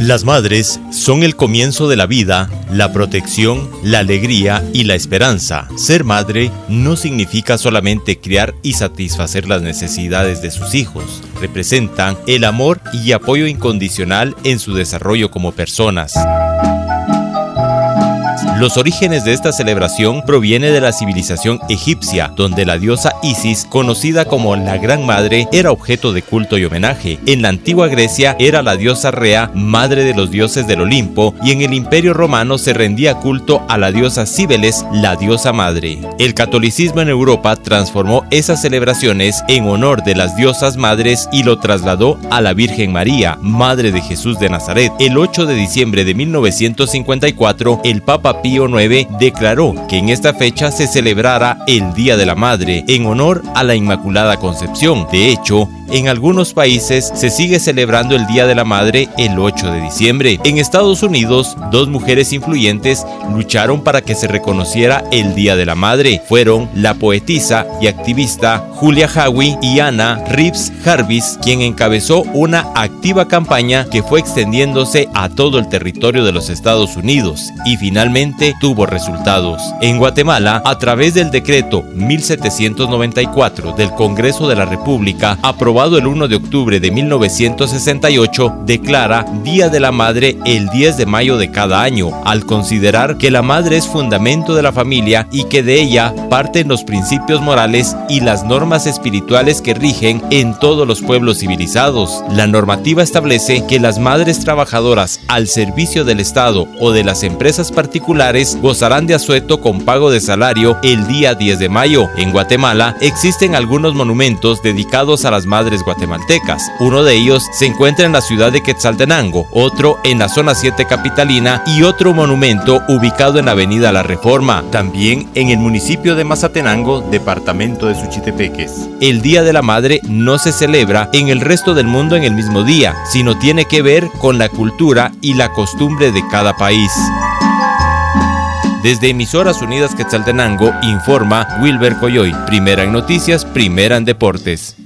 Las madres son el comienzo de la vida, la protección, la alegría y la esperanza. Ser madre no significa solamente criar y satisfacer las necesidades de sus hijos. Representan el amor y apoyo incondicional en su desarrollo como personas. Los orígenes de esta celebración proviene de la civilización egipcia, donde la diosa Isis, conocida como la Gran Madre, era objeto de culto y homenaje. En la antigua Grecia era la diosa Rea, madre de los dioses del Olimpo, y en el Imperio Romano se rendía culto a la diosa Cibeles, la diosa madre. El catolicismo en Europa transformó esas celebraciones en honor de las diosas madres y lo trasladó a la Virgen María, madre de Jesús de Nazaret. El 8 de diciembre de 1954, el Papa Pío IX declaró que en esta fecha se celebrara el Día de la Madre en honor a la Inmaculada Concepción. De hecho, en algunos países se sigue celebrando el Día de la Madre el 8 de diciembre. En Estados Unidos, dos mujeres influyentes lucharon para que se reconociera el Día de la Madre. Fueron la poetisa y activista Julia Howie y Anna Reeves Jarvis, quien encabezó una activa campaña que fue extendiéndose a todo el territorio de los Estados Unidos y finalmente tuvo resultados. En Guatemala, a través del decreto 1794 del Congreso de la República, aprobó el 1 de octubre de 1968, declara Día de la Madre el 10 de mayo de cada año, al considerar que la madre es fundamento de la familia y que de ella parten los principios morales y las normas espirituales que rigen en todos los pueblos civilizados. La normativa establece que las madres trabajadoras al servicio del Estado o de las empresas particulares gozarán de asueto con pago de salario el día 10 de mayo. En Guatemala existen algunos monumentos dedicados a las madres guatemaltecas. Uno de ellos se encuentra en la ciudad de Quetzaltenango, otro en la zona 7 capitalina y otro monumento ubicado en la avenida La Reforma, también en el municipio de Mazatenango, departamento de Suchitepeques. El Día de la Madre no se celebra en el resto del mundo en el mismo día, sino tiene que ver con la cultura y la costumbre de cada país. Desde Emisoras Unidas Quetzaltenango informa Wilber Coyoy, primera en noticias, primera en deportes.